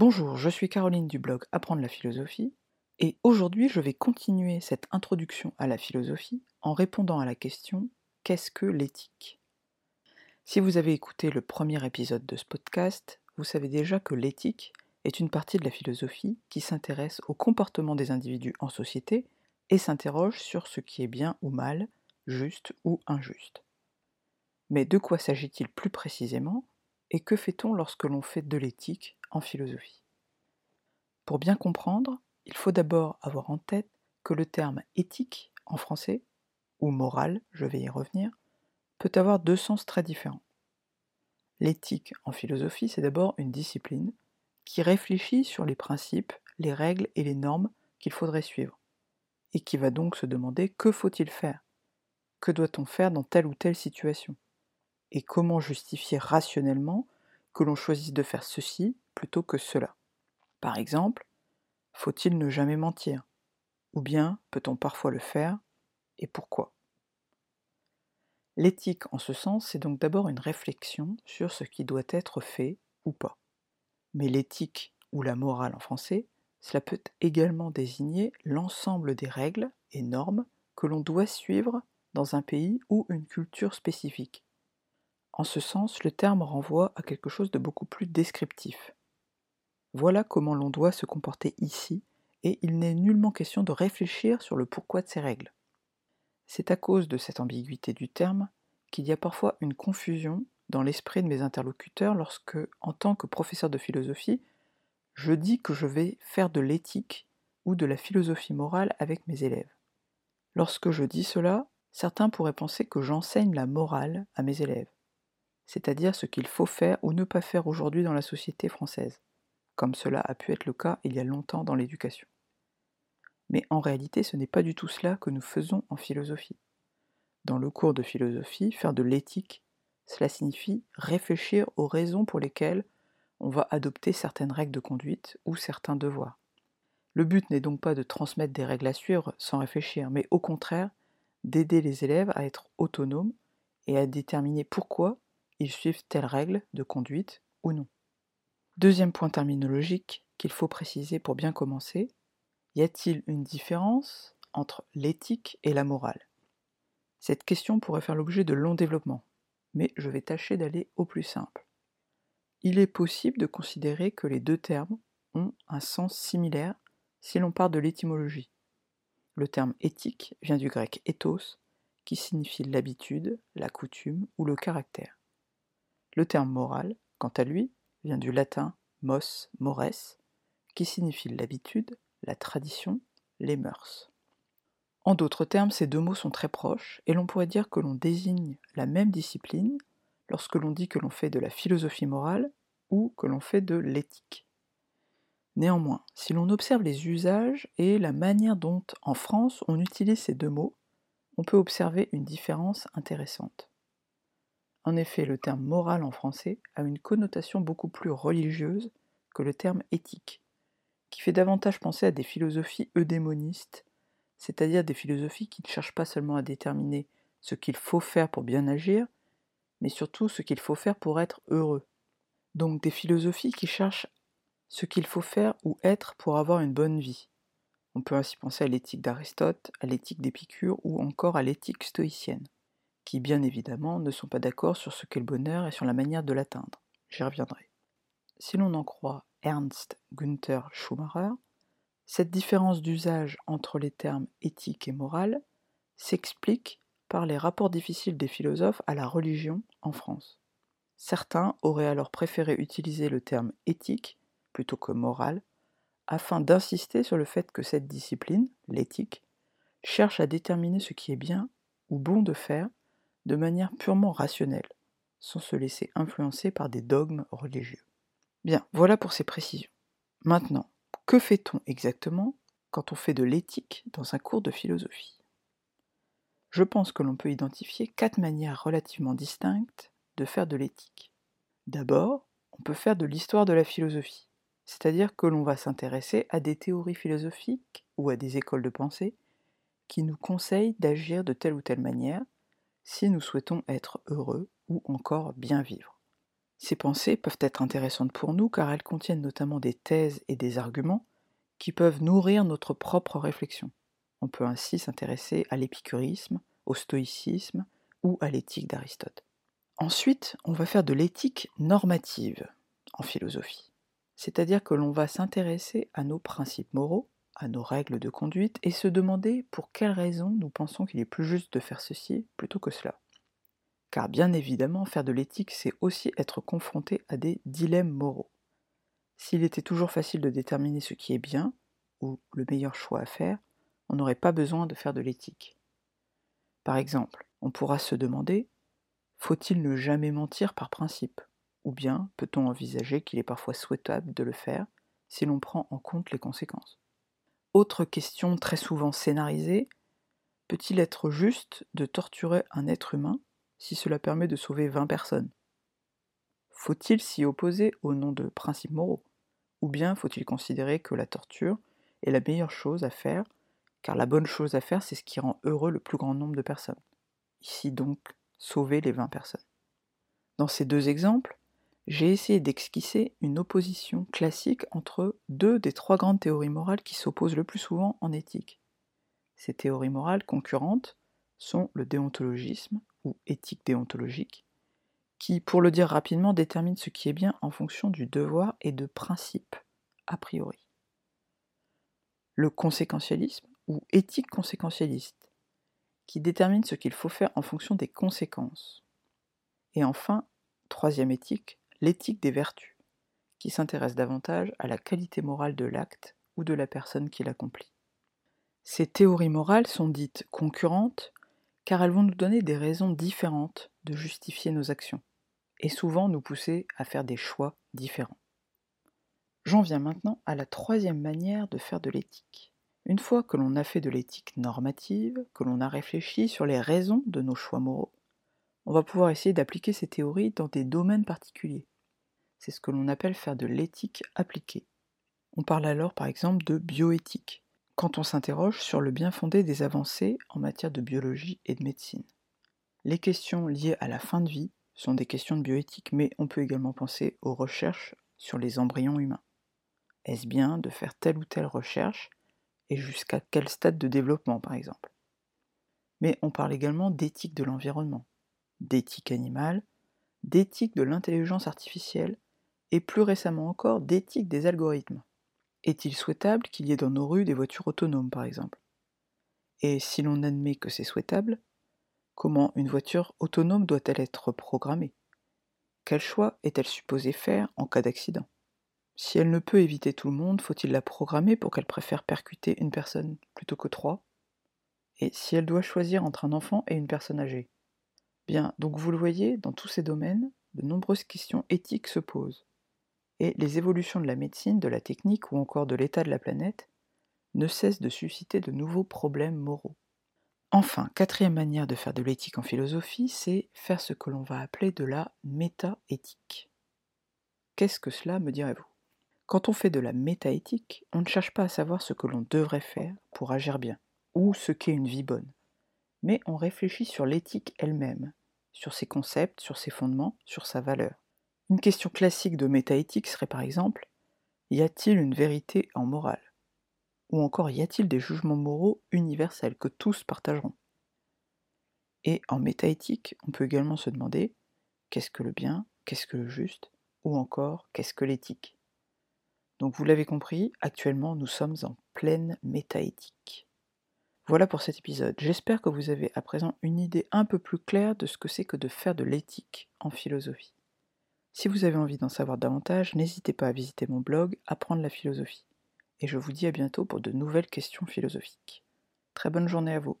Bonjour, je suis Caroline du blog Apprendre la philosophie, et aujourd'hui je vais continuer cette introduction à la philosophie en répondant à la question Qu'est-ce que l'éthique? Si vous avez écouté le premier épisode de ce podcast, vous savez déjà que l'éthique est une partie de la philosophie qui s'intéresse au comportement des individus en société et s'interroge sur ce qui est bien ou mal, juste ou injuste. Mais de quoi s'agit-il plus précisément? Et que fait-on lorsque l'on fait de l'éthique en philosophie? Pour bien comprendre, il faut d'abord avoir en tête que le terme éthique en français, ou morale, je vais y revenir, peut avoir deux sens très différents. L'éthique en philosophie, c'est d'abord une discipline qui réfléchit sur les principes, les règles et les normes qu'il faudrait suivre, et qui va donc se demander que faut-il faire? Que doit-on faire dans telle ou telle situation? Et comment justifier rationnellement que l'on choisisse de faire ceci plutôt que cela. Par exemple, faut-il ne jamais mentir? Ou bien peut-on parfois le faire et pourquoi? L'éthique en ce sens, c'est donc d'abord une réflexion sur ce qui doit être fait ou pas. Mais l'éthique ou la morale en français, cela peut également désigner l'ensemble des règles et normes que l'on doit suivre dans un pays ou une culture spécifique. En ce sens, le terme renvoie à quelque chose de beaucoup plus descriptif. Voilà comment l'on doit se comporter ici, et il n'est nullement question de réfléchir sur le pourquoi de ces règles. C'est à cause de cette ambiguïté du terme qu'il y a parfois une confusion dans l'esprit de mes interlocuteurs lorsque, en tant que professeur de philosophie, je dis que je vais faire de l'éthique ou de la philosophie morale avec mes élèves. Lorsque je dis cela, certains pourraient penser que j'enseigne la morale à mes élèves c'est-à-dire ce qu'il faut faire ou ne pas faire aujourd'hui dans la société française, comme cela a pu être le cas il y a longtemps dans l'éducation. Mais en réalité, ce n'est pas du tout cela que nous faisons en philosophie. Dans le cours de philosophie, faire de l'éthique, cela signifie réfléchir aux raisons pour lesquelles on va adopter certaines règles de conduite ou certains devoirs. Le but n'est donc pas de transmettre des règles à suivre sans réfléchir, mais au contraire d'aider les élèves à être autonomes et à déterminer pourquoi ils suivent telle règle de conduite ou non. Deuxième point terminologique qu'il faut préciser pour bien commencer, y a-t-il une différence entre l'éthique et la morale? Cette question pourrait faire l'objet de longs développements, mais je vais tâcher d'aller au plus simple. Il est possible de considérer que les deux termes ont un sens similaire si l'on part de l'étymologie. Le terme éthique vient du grec ethos, qui signifie l'habitude, la coutume ou le caractère. Le terme moral, quant à lui, vient du latin mos, mores, qui signifie l'habitude, la tradition, les mœurs. En d'autres termes, ces deux mots sont très proches, et l'on pourrait dire que l'on désigne la même discipline lorsque l'on dit que l'on fait de la philosophie morale ou que l'on fait de l'éthique. Néanmoins, si l'on observe les usages et la manière dont en France on utilise ces deux mots, on peut observer une différence intéressante. En effet, le terme moral en français a une connotation beaucoup plus religieuse que le terme éthique, qui fait davantage penser à des philosophies eudémonistes, c'est-à-dire des philosophies qui ne cherchent pas seulement à déterminer ce qu'il faut faire pour bien agir, mais surtout ce qu'il faut faire pour être heureux. Donc des philosophies qui cherchent ce qu'il faut faire ou être pour avoir une bonne vie. On peut ainsi penser à l'éthique d'Aristote, à l'éthique d'Épicure ou encore à l'éthique stoïcienne qui bien évidemment ne sont pas d'accord sur ce qu'est le bonheur et sur la manière de l'atteindre. J'y reviendrai. Si l'on en croit Ernst Günther Schumacher, cette différence d'usage entre les termes éthique et morale s'explique par les rapports difficiles des philosophes à la religion en France. Certains auraient alors préféré utiliser le terme éthique plutôt que morale, afin d'insister sur le fait que cette discipline, l'éthique, cherche à déterminer ce qui est bien ou bon de faire de manière purement rationnelle, sans se laisser influencer par des dogmes religieux. Bien, voilà pour ces précisions. Maintenant, que fait-on exactement quand on fait de l'éthique dans un cours de philosophie? Je pense que l'on peut identifier quatre manières relativement distinctes de faire de l'éthique. D'abord, on peut faire de l'histoire de la philosophie, c'est-à-dire que l'on va s'intéresser à des théories philosophiques ou à des écoles de pensée qui nous conseillent d'agir de telle ou telle manière si nous souhaitons être heureux ou encore bien vivre. Ces pensées peuvent être intéressantes pour nous car elles contiennent notamment des thèses et des arguments qui peuvent nourrir notre propre réflexion. On peut ainsi s'intéresser à l'épicurisme, au stoïcisme ou à l'éthique d'Aristote. Ensuite, on va faire de l'éthique normative en philosophie, c'est-à-dire que l'on va s'intéresser à nos principes moraux, à nos règles de conduite et se demander pour quelles raisons nous pensons qu'il est plus juste de faire ceci plutôt que cela. Car bien évidemment, faire de l'éthique, c'est aussi être confronté à des dilemmes moraux. S'il était toujours facile de déterminer ce qui est bien, ou le meilleur choix à faire, on n'aurait pas besoin de faire de l'éthique. Par exemple, on pourra se demander faut-il ne jamais mentir par principe? Ou bien peut-on envisager qu'il est parfois souhaitable de le faire si l'on prend en compte les conséquences? Autre question très souvent scénarisée. Peut-il être juste de torturer un être humain si cela permet de sauver 20 personnes? Faut-il s'y opposer au nom de principes moraux? Ou bien faut-il considérer que la torture est la meilleure chose à faire, car la bonne chose à faire, c'est ce qui rend heureux le plus grand nombre de personnes? Ici donc, sauver les 20 personnes. Dans ces deux exemples, j'ai essayé d'esquisser une opposition classique entre deux des trois grandes théories morales qui s'opposent le plus souvent en éthique. Ces théories morales concurrentes sont le déontologisme ou éthique déontologique, qui, pour le dire rapidement, détermine ce qui est bien en fonction du devoir et de principes, a priori. Le conséquentialisme ou éthique conséquentialiste, qui détermine ce qu'il faut faire en fonction des conséquences. Et enfin, troisième éthique, l'éthique des vertus, qui s'intéresse davantage à la qualité morale de l'acte ou de la personne qui l'accomplit. Ces théories morales sont dites concurrentes car elles vont nous donner des raisons différentes de justifier nos actions, et souvent nous pousser à faire des choix différents. J'en viens maintenant à la troisième manière de faire de l'éthique. Une fois que l'on a fait de l'éthique normative, que l'on a réfléchi sur les raisons de nos choix moraux, on va pouvoir essayer d'appliquer ces théories dans des domaines particuliers. C'est ce que l'on appelle faire de l'éthique appliquée. On parle alors par exemple de bioéthique, quand on s'interroge sur le bien fondé des avancées en matière de biologie et de médecine. Les questions liées à la fin de vie sont des questions de bioéthique, mais on peut également penser aux recherches sur les embryons humains. Est-ce bien de faire telle ou telle recherche et jusqu'à quel stade de développement par exemple? Mais on parle également d'éthique de l'environnement, d'éthique animale, d'éthique de l'intelligence artificielle et plus récemment encore d'éthique des algorithmes. Est-il souhaitable qu'il y ait dans nos rues des voitures autonomes, par exemple? Et si l'on admet que c'est souhaitable, comment une voiture autonome doit-elle être programmée? Quel choix est-elle supposée faire en cas d'accident? Si elle ne peut éviter tout le monde, faut-il la programmer pour qu'elle préfère percuter une personne plutôt que trois? Et si elle doit choisir entre un enfant et une personne âgée? Bien, donc vous le voyez, dans tous ces domaines, de nombreuses questions éthiques se posent et les évolutions de la médecine, de la technique ou encore de l'état de la planète ne cessent de susciter de nouveaux problèmes moraux. Enfin, quatrième manière de faire de l'éthique en philosophie, c'est faire ce que l'on va appeler de la méta-éthique. Qu'est-ce que cela, me direz-vous? Quand on fait de la méta-éthique, on ne cherche pas à savoir ce que l'on devrait faire pour agir bien, ou ce qu'est une vie bonne, mais on réfléchit sur l'éthique elle-même, sur ses concepts, sur ses fondements, sur sa valeur. Une question classique de métaéthique serait par exemple Y a-t-il une vérité en morale? Ou encore y a-t-il des jugements moraux universels que tous partageront? Et en métaéthique, on peut également se demander Qu'est-ce que le bien Qu'est-ce que le juste? Ou encore Qu'est-ce que l'éthique? Donc vous l'avez compris, actuellement nous sommes en pleine métaéthique. Voilà pour cet épisode. J'espère que vous avez à présent une idée un peu plus claire de ce que c'est que de faire de l'éthique en philosophie. Si vous avez envie d'en savoir davantage, n'hésitez pas à visiter mon blog Apprendre la philosophie. Et je vous dis à bientôt pour de nouvelles questions philosophiques. Très bonne journée à vous.